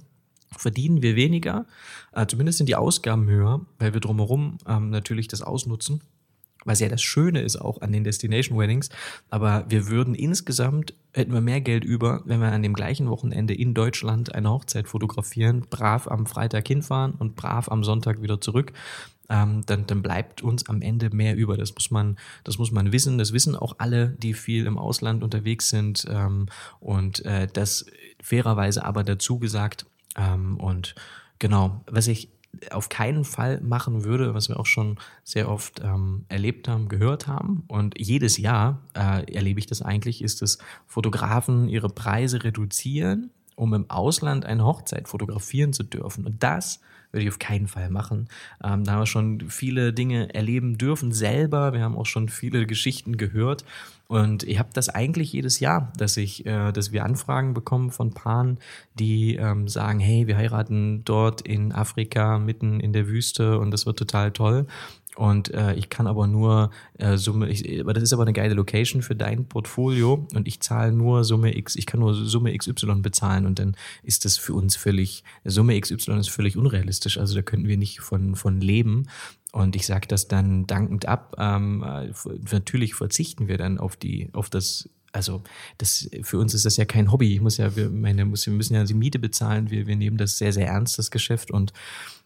verdienen wir weniger, äh, zumindest sind die Ausgaben höher, weil wir drumherum ähm, natürlich das ausnutzen, was ja das Schöne ist auch an den Destination Weddings, aber wir würden insgesamt, hätten wir mehr Geld über, wenn wir an dem gleichen Wochenende in Deutschland eine Hochzeit fotografieren, brav am Freitag hinfahren und brav am Sonntag wieder zurück. Ähm, dann, dann bleibt uns am Ende mehr über. Das muss man, das muss man wissen. Das wissen auch alle, die viel im Ausland unterwegs sind. Ähm, und äh, das fairerweise aber dazu gesagt, ähm, und genau, was ich auf keinen Fall machen würde, was wir auch schon sehr oft ähm, erlebt haben, gehört haben. Und jedes Jahr äh, erlebe ich das eigentlich, ist, dass Fotografen ihre Preise reduzieren, um im Ausland eine Hochzeit fotografieren zu dürfen. Und das würde ich auf keinen Fall machen. Ähm, da haben wir schon viele Dinge erleben dürfen selber. Wir haben auch schon viele Geschichten gehört. Und ich habe das eigentlich jedes Jahr, dass ich, äh, dass wir Anfragen bekommen von Paaren, die ähm, sagen, hey, wir heiraten dort in Afrika mitten in der Wüste und das wird total toll. Und äh, ich kann aber nur äh, Summe, ich, aber das ist aber eine geile Location für dein Portfolio und ich zahle nur Summe X, ich kann nur Summe XY bezahlen und dann ist das für uns völlig, Summe XY ist völlig unrealistisch. Also da könnten wir nicht von, von leben. Und ich sage das dann dankend ab. Ähm, äh, natürlich verzichten wir dann auf die, auf das also das für uns ist das ja kein Hobby. Ich muss ja, wir, meine, wir müssen ja die Miete bezahlen. Wir, wir nehmen das sehr, sehr ernst, das Geschäft. Und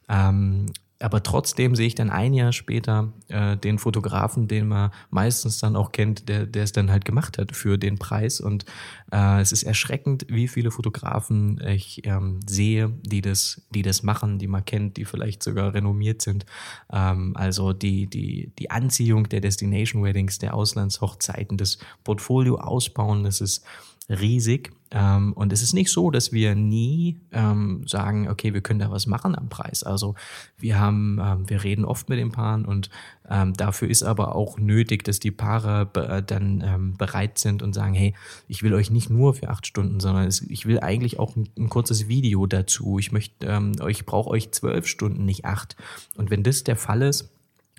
ähm, aber trotzdem sehe ich dann ein Jahr später äh, den Fotografen, den man meistens dann auch kennt, der, der es dann halt gemacht hat für den Preis. Und äh, es ist erschreckend, wie viele Fotografen ich ähm, sehe, die das, die das machen, die man kennt, die vielleicht sogar renommiert sind. Ähm, also die, die, die Anziehung der Destination Weddings, der Auslandshochzeiten, das Portfolio ausbauen, das ist riesig. Ähm, und es ist nicht so, dass wir nie ähm, sagen, okay, wir können da was machen am Preis. Also wir haben, ähm, wir reden oft mit den Paaren und ähm, dafür ist aber auch nötig, dass die Paare be dann ähm, bereit sind und sagen, hey, ich will euch nicht nur für acht Stunden, sondern es, ich will eigentlich auch ein, ein kurzes Video dazu. Ich möchte, ähm, ich brauche euch zwölf Stunden, nicht acht. Und wenn das der Fall ist,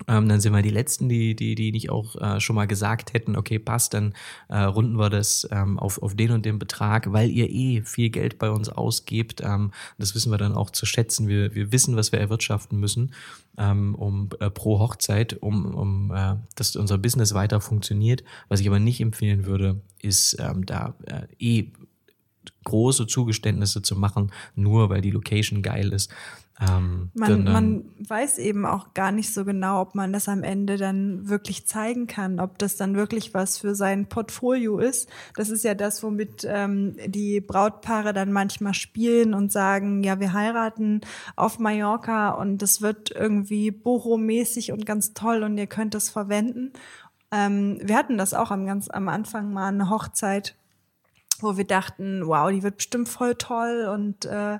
ähm, dann sind wir die Letzten, die, die, die nicht auch äh, schon mal gesagt hätten, okay, passt, dann äh, runden wir das ähm, auf, auf den und den Betrag, weil ihr eh viel Geld bei uns ausgebt. Ähm, das wissen wir dann auch zu schätzen. Wir, wir wissen, was wir erwirtschaften müssen ähm, um äh, pro Hochzeit, um, um äh, dass unser Business weiter funktioniert. Was ich aber nicht empfehlen würde, ist ähm, da äh, eh große Zugeständnisse zu machen, nur weil die Location geil ist. Ähm, man, denn, ähm, man weiß eben auch gar nicht so genau, ob man das am Ende dann wirklich zeigen kann, ob das dann wirklich was für sein Portfolio ist. Das ist ja das, womit ähm, die Brautpaare dann manchmal spielen und sagen, ja, wir heiraten auf Mallorca und das wird irgendwie Boho-mäßig und ganz toll und ihr könnt das verwenden. Ähm, wir hatten das auch am, ganz am Anfang mal eine Hochzeit, wo wir dachten, wow, die wird bestimmt voll toll und äh,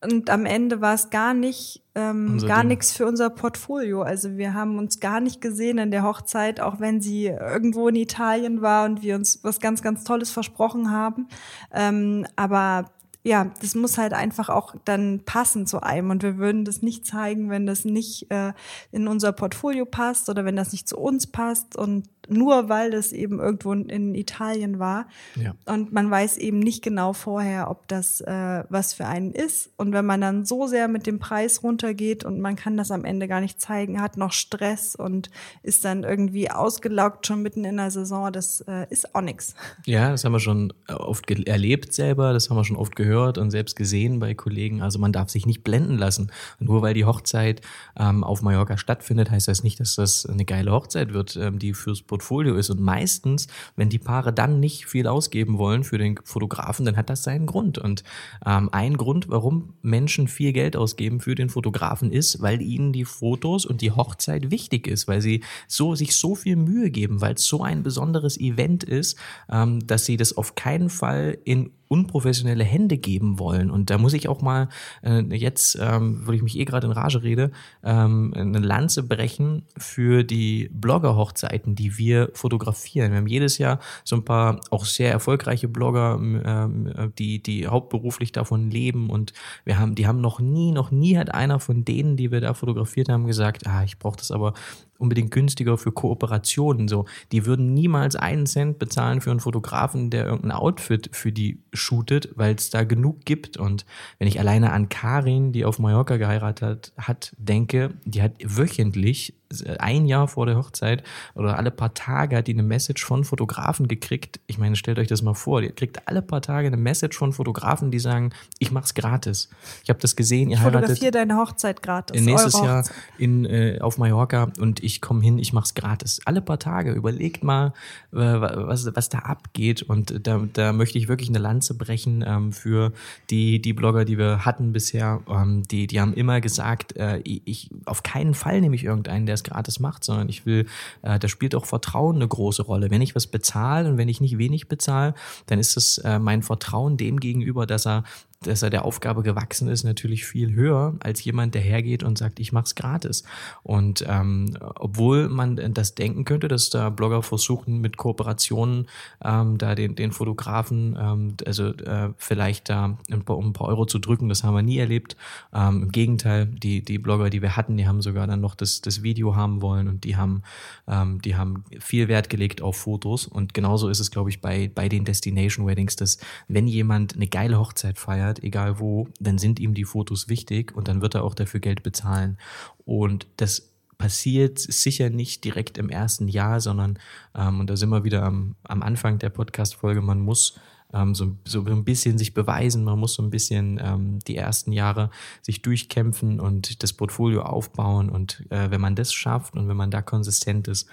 und am Ende war es gar nicht, ähm, gar nichts für unser Portfolio. Also wir haben uns gar nicht gesehen in der Hochzeit, auch wenn sie irgendwo in Italien war und wir uns was ganz, ganz Tolles versprochen haben. Ähm, aber ja, das muss halt einfach auch dann passen zu einem. Und wir würden das nicht zeigen, wenn das nicht äh, in unser Portfolio passt oder wenn das nicht zu uns passt. Und nur weil das eben irgendwo in Italien war. Ja. Und man weiß eben nicht genau vorher, ob das äh, was für einen ist. Und wenn man dann so sehr mit dem Preis runtergeht und man kann das am Ende gar nicht zeigen, hat noch Stress und ist dann irgendwie ausgelaugt schon mitten in der Saison, das äh, ist auch nichts. Ja, das haben wir schon oft erlebt selber, das haben wir schon oft gehört und selbst gesehen bei Kollegen. Also man darf sich nicht blenden lassen. Nur weil die Hochzeit ähm, auf Mallorca stattfindet, heißt das nicht, dass das eine geile Hochzeit wird, ähm, die fürs Portfolio ist. Und meistens, wenn die Paare dann nicht viel ausgeben wollen für den Fotografen, dann hat das seinen Grund. Und ähm, ein Grund, warum Menschen viel Geld ausgeben für den Fotografen, ist, weil ihnen die Fotos und die Hochzeit wichtig ist, weil sie so sich so viel Mühe geben, weil es so ein besonderes Event ist, ähm, dass sie das auf keinen Fall in unprofessionelle Hände geben wollen. Und da muss ich auch mal äh, jetzt, ähm, wo ich mich eh gerade in Rage rede, ähm, eine Lanze brechen für die Blogger-Hochzeiten, die wir fotografieren. Wir haben jedes Jahr so ein paar auch sehr erfolgreiche Blogger, ähm, die, die hauptberuflich davon leben. Und wir haben, die haben noch nie, noch nie hat einer von denen, die wir da fotografiert haben, gesagt, ah, ich brauche das aber unbedingt günstiger für Kooperationen. So, die würden niemals einen Cent bezahlen für einen Fotografen, der irgendein Outfit für die shootet, weil es da genug gibt. Und wenn ich alleine an Karin, die auf Mallorca geheiratet hat, denke, die hat wöchentlich ein Jahr vor der Hochzeit oder alle paar Tage hat die eine Message von Fotografen gekriegt. Ich meine, stellt euch das mal vor, die kriegt alle paar Tage eine Message von Fotografen, die sagen, ich mach's gratis. Ich habe das gesehen, ihr ich heiratet deine Hochzeit gratis. Nächstes Jahr in, äh, auf Mallorca und ich komme hin, ich mach's gratis. Alle paar Tage. Überlegt mal, äh, was, was da abgeht. Und da, da möchte ich wirklich eine Lanze brechen ähm, für die, die Blogger, die wir hatten bisher. Ähm, die, die haben immer gesagt, äh, ich auf keinen Fall nehme ich irgendeinen, der es gratis macht, sondern ich will, äh, da spielt auch Vertrauen eine große Rolle. Wenn ich was bezahle und wenn ich nicht wenig bezahle, dann ist es äh, mein Vertrauen dem gegenüber, dass er dass er der Aufgabe gewachsen ist, natürlich viel höher als jemand, der hergeht und sagt, ich mach's gratis. Und ähm, obwohl man das denken könnte, dass da Blogger versuchen, mit Kooperationen ähm, da den, den Fotografen, ähm, also äh, vielleicht da ein paar, um ein paar Euro zu drücken, das haben wir nie erlebt. Ähm, Im Gegenteil, die, die Blogger, die wir hatten, die haben sogar dann noch das, das Video haben wollen und die haben, ähm, die haben viel Wert gelegt auf Fotos. Und genauso ist es, glaube ich, bei, bei den Destination Weddings, dass wenn jemand eine geile Hochzeit feiert, feiert, egal wo, dann sind ihm die Fotos wichtig und dann wird er auch dafür Geld bezahlen. Und das passiert sicher nicht direkt im ersten Jahr, sondern, ähm, und da sind wir wieder am, am Anfang der Podcast-Folge, man muss ähm, so, so ein bisschen sich beweisen, man muss so ein bisschen ähm, die ersten Jahre sich durchkämpfen und das Portfolio aufbauen. Und äh, wenn man das schafft und wenn man da konsistent ist,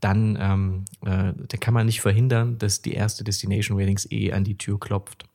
dann ähm, äh, da kann man nicht verhindern, dass die erste Destination Ratings eh an die Tür klopft.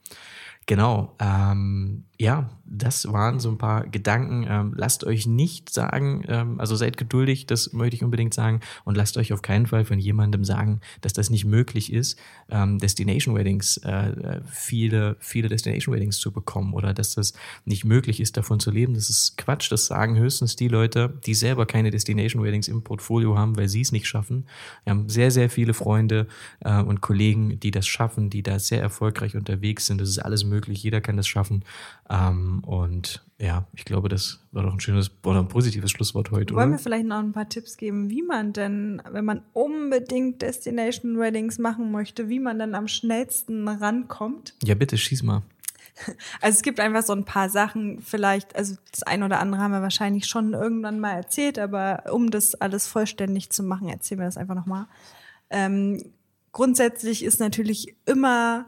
Genau. Ähm, ja, das waren so ein paar Gedanken. Ähm, lasst euch nicht sagen, ähm, also seid geduldig, das möchte ich unbedingt sagen, und lasst euch auf keinen Fall von jemandem sagen, dass das nicht möglich ist, ähm, Destination Weddings, äh, viele, viele Destination Weddings zu bekommen oder dass das nicht möglich ist, davon zu leben. Das ist Quatsch. Das sagen höchstens die Leute, die selber keine Destination Weddings im Portfolio haben, weil sie es nicht schaffen. Wir haben sehr, sehr viele Freunde äh, und Kollegen, die das schaffen, die da sehr erfolgreich unterwegs sind. Das ist alles möglich. Jeder kann das schaffen. Ähm, und ja, ich glaube, das war doch ein schönes oder ein positives Schlusswort heute. Wollen oder? wir vielleicht noch ein paar Tipps geben, wie man denn, wenn man unbedingt Destination Weddings machen möchte, wie man dann am schnellsten rankommt? Ja, bitte, schieß mal. Also es gibt einfach so ein paar Sachen, vielleicht, also das eine oder andere haben wir wahrscheinlich schon irgendwann mal erzählt, aber um das alles vollständig zu machen, erzählen wir das einfach nochmal. Ähm, grundsätzlich ist natürlich immer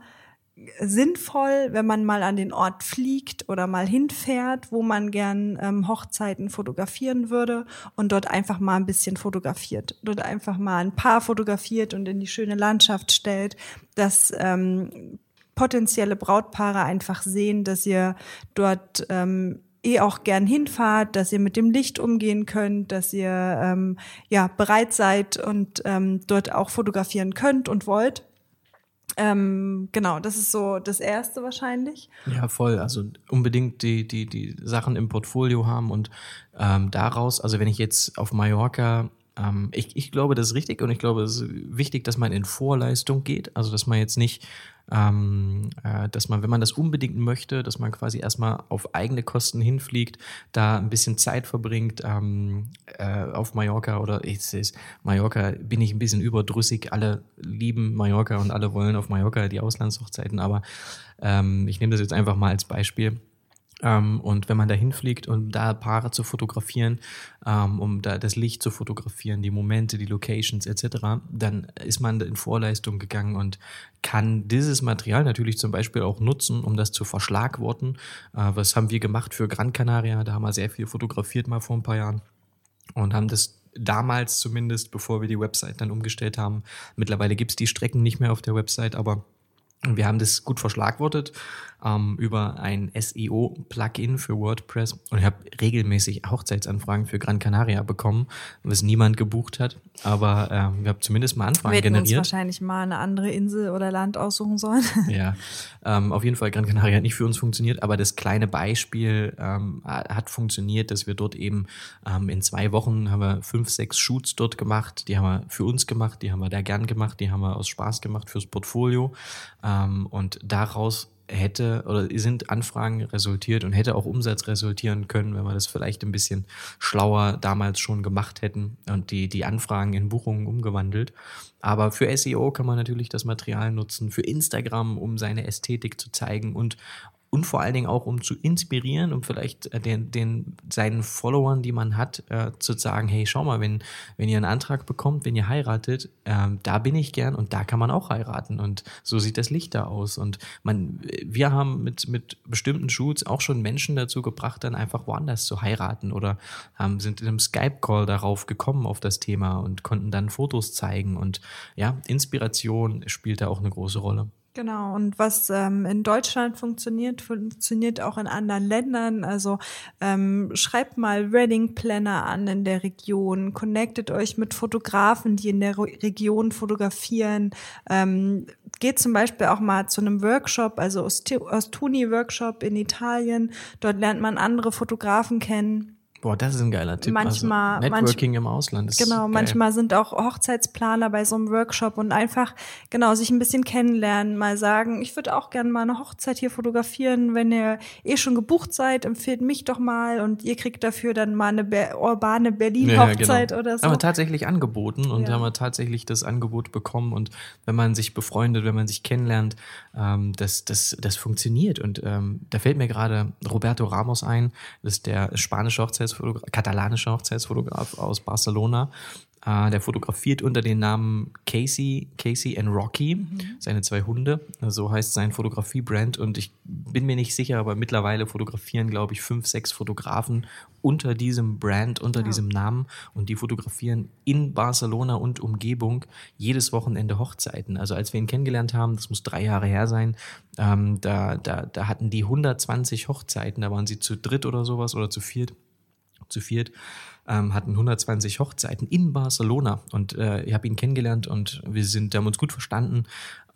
sinnvoll, wenn man mal an den Ort fliegt oder mal hinfährt, wo man gern ähm, Hochzeiten fotografieren würde und dort einfach mal ein bisschen fotografiert, dort einfach mal ein Paar fotografiert und in die schöne Landschaft stellt, dass ähm, potenzielle Brautpaare einfach sehen, dass ihr dort ähm, eh auch gern hinfahrt, dass ihr mit dem Licht umgehen könnt, dass ihr ähm, ja bereit seid und ähm, dort auch fotografieren könnt und wollt. Ähm, genau, das ist so das Erste wahrscheinlich. Ja, voll. Also unbedingt die, die, die Sachen im Portfolio haben und ähm, daraus, also wenn ich jetzt auf Mallorca ähm, ich, ich glaube, das ist richtig und ich glaube, es ist wichtig, dass man in Vorleistung geht. Also, dass man jetzt nicht ähm, äh, dass man, wenn man das unbedingt möchte, dass man quasi erstmal auf eigene Kosten hinfliegt, da ein bisschen Zeit verbringt ähm, äh, auf Mallorca oder ich ist Mallorca bin ich ein bisschen überdrüssig. Alle lieben Mallorca und alle wollen auf Mallorca die Auslandshochzeiten, aber ähm, ich nehme das jetzt einfach mal als Beispiel. Ähm, und wenn man da hinfliegt, um da Paare zu fotografieren, ähm, um da das Licht zu fotografieren, die Momente, die Locations etc., dann ist man in Vorleistung gegangen und kann dieses Material natürlich zum Beispiel auch nutzen, um das zu verschlagworten. Äh, was haben wir gemacht für Gran Canaria? Da haben wir sehr viel fotografiert mal vor ein paar Jahren und haben das damals zumindest, bevor wir die Website dann umgestellt haben. Mittlerweile gibt es die Strecken nicht mehr auf der Website, aber wir haben das gut verschlagwortet ähm, über ein SEO-Plugin für WordPress und ich habe regelmäßig Hochzeitsanfragen für Gran Canaria bekommen, was niemand gebucht hat. Aber ähm, wir haben zumindest mal Anfragen wir generiert. Uns wahrscheinlich mal eine andere Insel oder Land aussuchen sollen. Ja, ähm, auf jeden Fall Gran Canaria hat nicht für uns funktioniert, aber das kleine Beispiel ähm, hat funktioniert, dass wir dort eben ähm, in zwei Wochen haben wir fünf, sechs Shoots dort gemacht. Die haben wir für uns gemacht, die haben wir da gern gemacht, die haben wir aus Spaß gemacht fürs Portfolio. Ähm, und daraus hätte oder sind Anfragen resultiert und hätte auch Umsatz resultieren können, wenn wir das vielleicht ein bisschen schlauer damals schon gemacht hätten und die, die Anfragen in Buchungen umgewandelt. Aber für SEO kann man natürlich das Material nutzen, für Instagram, um seine Ästhetik zu zeigen und und vor allen Dingen auch, um zu inspirieren, um vielleicht äh, den, den, seinen Followern, die man hat, äh, zu sagen, hey, schau mal, wenn, wenn ihr einen Antrag bekommt, wenn ihr heiratet, ähm, da bin ich gern und da kann man auch heiraten. Und so sieht das Licht da aus. Und man, wir haben mit, mit bestimmten Shoots auch schon Menschen dazu gebracht, dann einfach woanders zu heiraten oder ähm, sind in einem Skype-Call darauf gekommen auf das Thema und konnten dann Fotos zeigen. Und ja, Inspiration spielt da auch eine große Rolle. Genau, und was ähm, in Deutschland funktioniert, funktioniert auch in anderen Ländern. Also ähm, schreibt mal Wedding Planner an in der Region, connectet euch mit Fotografen, die in der Re Region fotografieren. Ähm, geht zum Beispiel auch mal zu einem Workshop, also Ostuni-Workshop in Italien. Dort lernt man andere Fotografen kennen Boah, das ist ein geiler Tipp. Also manchmal, also Networking manch, im Ausland ist Genau, geil. manchmal sind auch Hochzeitsplaner bei so einem Workshop und einfach, genau, sich ein bisschen kennenlernen, mal sagen, ich würde auch gerne mal eine Hochzeit hier fotografieren. Wenn ihr eh schon gebucht seid, empfehlt mich doch mal und ihr kriegt dafür dann mal eine Be urbane Berlin-Hochzeit ja, genau. oder so. Haben wir tatsächlich angeboten und ja. haben wir tatsächlich das Angebot bekommen und wenn man sich befreundet, wenn man sich kennenlernt, ähm, das, das, das funktioniert und ähm, da fällt mir gerade Roberto Ramos ein, das ist der spanische Hochzeits Hochzeitsfotograf, katalanischer Hochzeitsfotograf aus Barcelona. Äh, der fotografiert unter dem Namen Casey, Casey and Rocky, mhm. seine zwei Hunde. So heißt sein Fotografiebrand. Und ich bin mir nicht sicher, aber mittlerweile fotografieren, glaube ich, fünf, sechs Fotografen unter diesem Brand, unter ja. diesem Namen. Und die fotografieren in Barcelona und Umgebung jedes Wochenende Hochzeiten. Also als wir ihn kennengelernt haben, das muss drei Jahre her sein, ähm, da, da, da hatten die 120 Hochzeiten. Da waren sie zu dritt oder sowas oder zu viert. Zu viert ähm, hatten 120 Hochzeiten in Barcelona. Und äh, ich habe ihn kennengelernt und wir sind, haben uns gut verstanden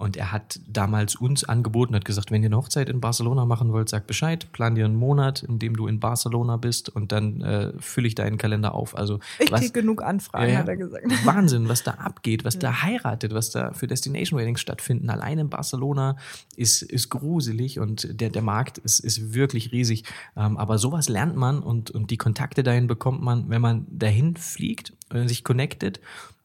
und er hat damals uns angeboten, hat gesagt, wenn ihr eine Hochzeit in Barcelona machen wollt, sag Bescheid, plan dir einen Monat, in dem du in Barcelona bist und dann äh, fülle ich deinen Kalender auf. Also ich kriege genug Anfragen, äh, hat er gesagt. Wahnsinn, was da abgeht, was ja. da heiratet, was da für Destination Weddings stattfinden. Allein in Barcelona ist, ist gruselig und der, der Markt ist, ist wirklich riesig. Ähm, aber sowas lernt man und, und die Kontakte dahin bekommt man, wenn man dahin fliegt, äh, sich connectet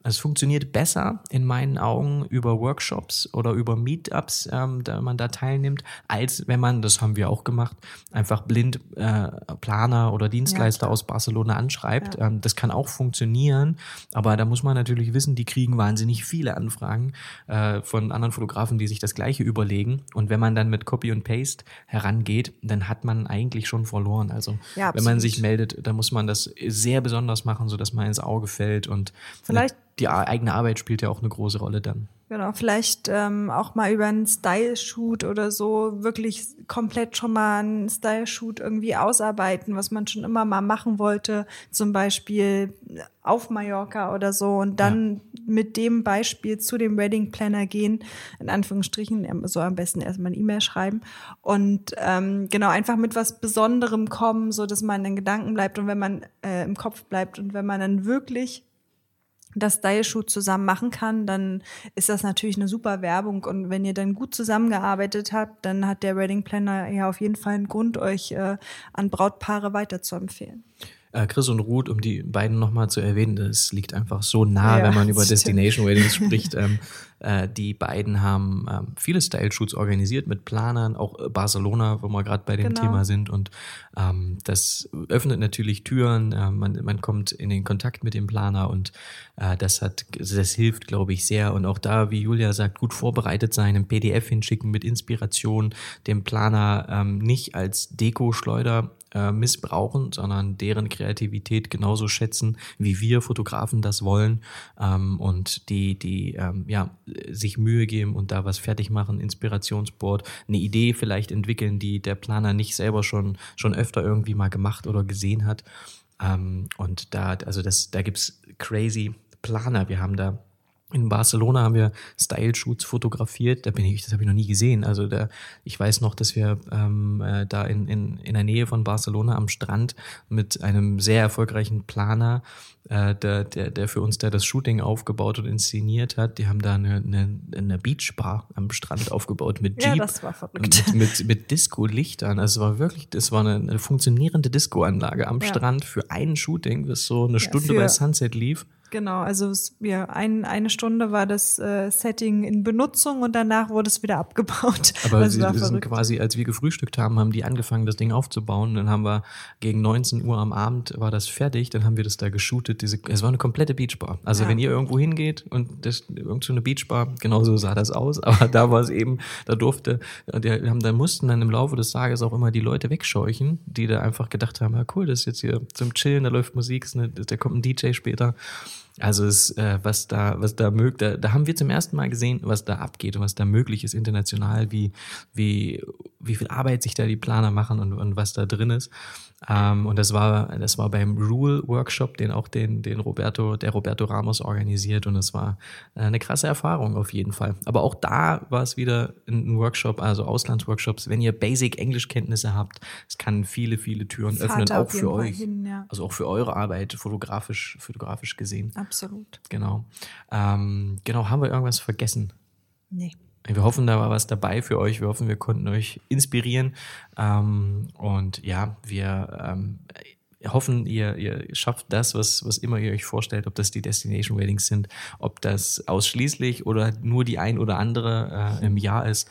es funktioniert besser in meinen Augen über Workshops oder über Meetups, ähm, da man da teilnimmt, als wenn man, das haben wir auch gemacht, einfach blind äh, Planer oder Dienstleister ja, aus Barcelona anschreibt. Ja. Ähm, das kann auch funktionieren, aber da muss man natürlich wissen, die kriegen wahnsinnig viele Anfragen äh, von anderen Fotografen, die sich das Gleiche überlegen. Und wenn man dann mit Copy und Paste herangeht, dann hat man eigentlich schon verloren. Also ja, wenn man sich meldet, dann muss man das sehr besonders machen, sodass man ins Auge fällt und vielleicht die eigene Arbeit spielt ja auch eine große Rolle dann. Genau, vielleicht ähm, auch mal über einen Style-Shoot oder so wirklich komplett schon mal einen Style-Shoot irgendwie ausarbeiten, was man schon immer mal machen wollte, zum Beispiel auf Mallorca oder so und dann ja. mit dem Beispiel zu dem Wedding Planner gehen, in Anführungsstrichen, so am besten erstmal eine E-Mail schreiben und ähm, genau einfach mit was Besonderem kommen, so dass man in Gedanken bleibt und wenn man äh, im Kopf bleibt und wenn man dann wirklich das Style-Shoot zusammen machen kann, dann ist das natürlich eine super Werbung. Und wenn ihr dann gut zusammengearbeitet habt, dann hat der Wedding Planner ja auf jeden Fall einen Grund, euch äh, an Brautpaare weiterzuempfehlen. Äh, Chris und Ruth, um die beiden nochmal zu erwähnen, das liegt einfach so nah, ja, wenn man über stimmt. Destination Weddings spricht. Ähm, äh, die beiden haben ähm, viele Style-Shoots organisiert mit Planern, auch äh, Barcelona, wo wir gerade bei dem genau. Thema sind. Und ähm, das öffnet natürlich Türen, äh, man, man kommt in den Kontakt mit dem Planer und äh, das hat, das hilft, glaube ich, sehr. Und auch da, wie Julia sagt, gut vorbereitet sein, ein PDF hinschicken mit Inspiration, dem Planer ähm, nicht als Deko-Schleuder äh, missbrauchen, sondern deren Kreativität genauso schätzen, wie wir Fotografen das wollen ähm, und die, die ähm, ja, sich Mühe geben und da was fertig machen, Inspirationsboard, eine Idee vielleicht entwickeln, die der Planer nicht selber schon, schon öfter irgendwie mal gemacht oder gesehen hat. Ähm, und da, also das, da gibt's crazy Planer. Wir haben da in Barcelona haben wir Style-Shoots fotografiert. Da bin ich, das habe ich noch nie gesehen. Also da, ich weiß noch, dass wir ähm, äh, da in, in, in der Nähe von Barcelona am Strand mit einem sehr erfolgreichen Planer, äh, der, der, der für uns da das Shooting aufgebaut und inszeniert hat, die haben da eine, eine, eine Beachbar am Strand aufgebaut mit Jeep. Ja, das war verrückt. Mit, mit, mit Disco-Lichtern. Also es war wirklich, das war eine, eine funktionierende Disco-Anlage am ja. Strand für ein Shooting, das so eine Stunde ja, bei Sunset lief. Genau, also ja, ein, eine Stunde war das äh, Setting in Benutzung und danach wurde es wieder abgebaut. Aber also sie, sind quasi, als wir gefrühstückt haben, haben die angefangen, das Ding aufzubauen. Dann haben wir gegen 19 Uhr am Abend war das fertig. Dann haben wir das da geshootet. Diese, es war eine komplette Beachbar. Also ja. wenn ihr irgendwo hingeht und das irgend so eine Beachbar, genauso sah das aus. Aber da war es eben, da durfte, die haben, da mussten dann im Laufe des Tages auch immer die Leute wegscheuchen, die da einfach gedacht haben, ja cool, das ist jetzt hier zum Chillen, da läuft Musik, da kommt ein DJ später. Also es, äh, was da, was da mögt, da, da haben wir zum ersten Mal gesehen, was da abgeht und was da möglich ist international, wie, wie, wie viel Arbeit sich da die Planer machen und, und was da drin ist. Ähm, und das war, das war beim Rule Workshop, den auch den, den Roberto, der Roberto Ramos organisiert. Und es war eine krasse Erfahrung auf jeden Fall. Aber auch da war es wieder ein Workshop, also Auslandsworkshops. Wenn ihr Basic Englischkenntnisse habt, es kann viele, viele Türen Fahrt öffnen, auch für euch. Hin, ja. Also auch für eure Arbeit, fotografisch, fotografisch gesehen. Absolut. Genau. Ähm, genau, haben wir irgendwas vergessen? Nee. Wir hoffen, da war was dabei für euch. Wir hoffen, wir konnten euch inspirieren. Ähm, und ja, wir ähm, hoffen, ihr, ihr schafft das, was, was immer ihr euch vorstellt, ob das die Destination Weddings sind, ob das ausschließlich oder nur die ein oder andere äh, im Jahr ist.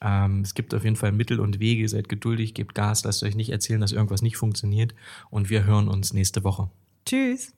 Ähm, es gibt auf jeden Fall Mittel und Wege. Seid geduldig, gebt Gas, lasst euch nicht erzählen, dass irgendwas nicht funktioniert. Und wir hören uns nächste Woche. Tschüss.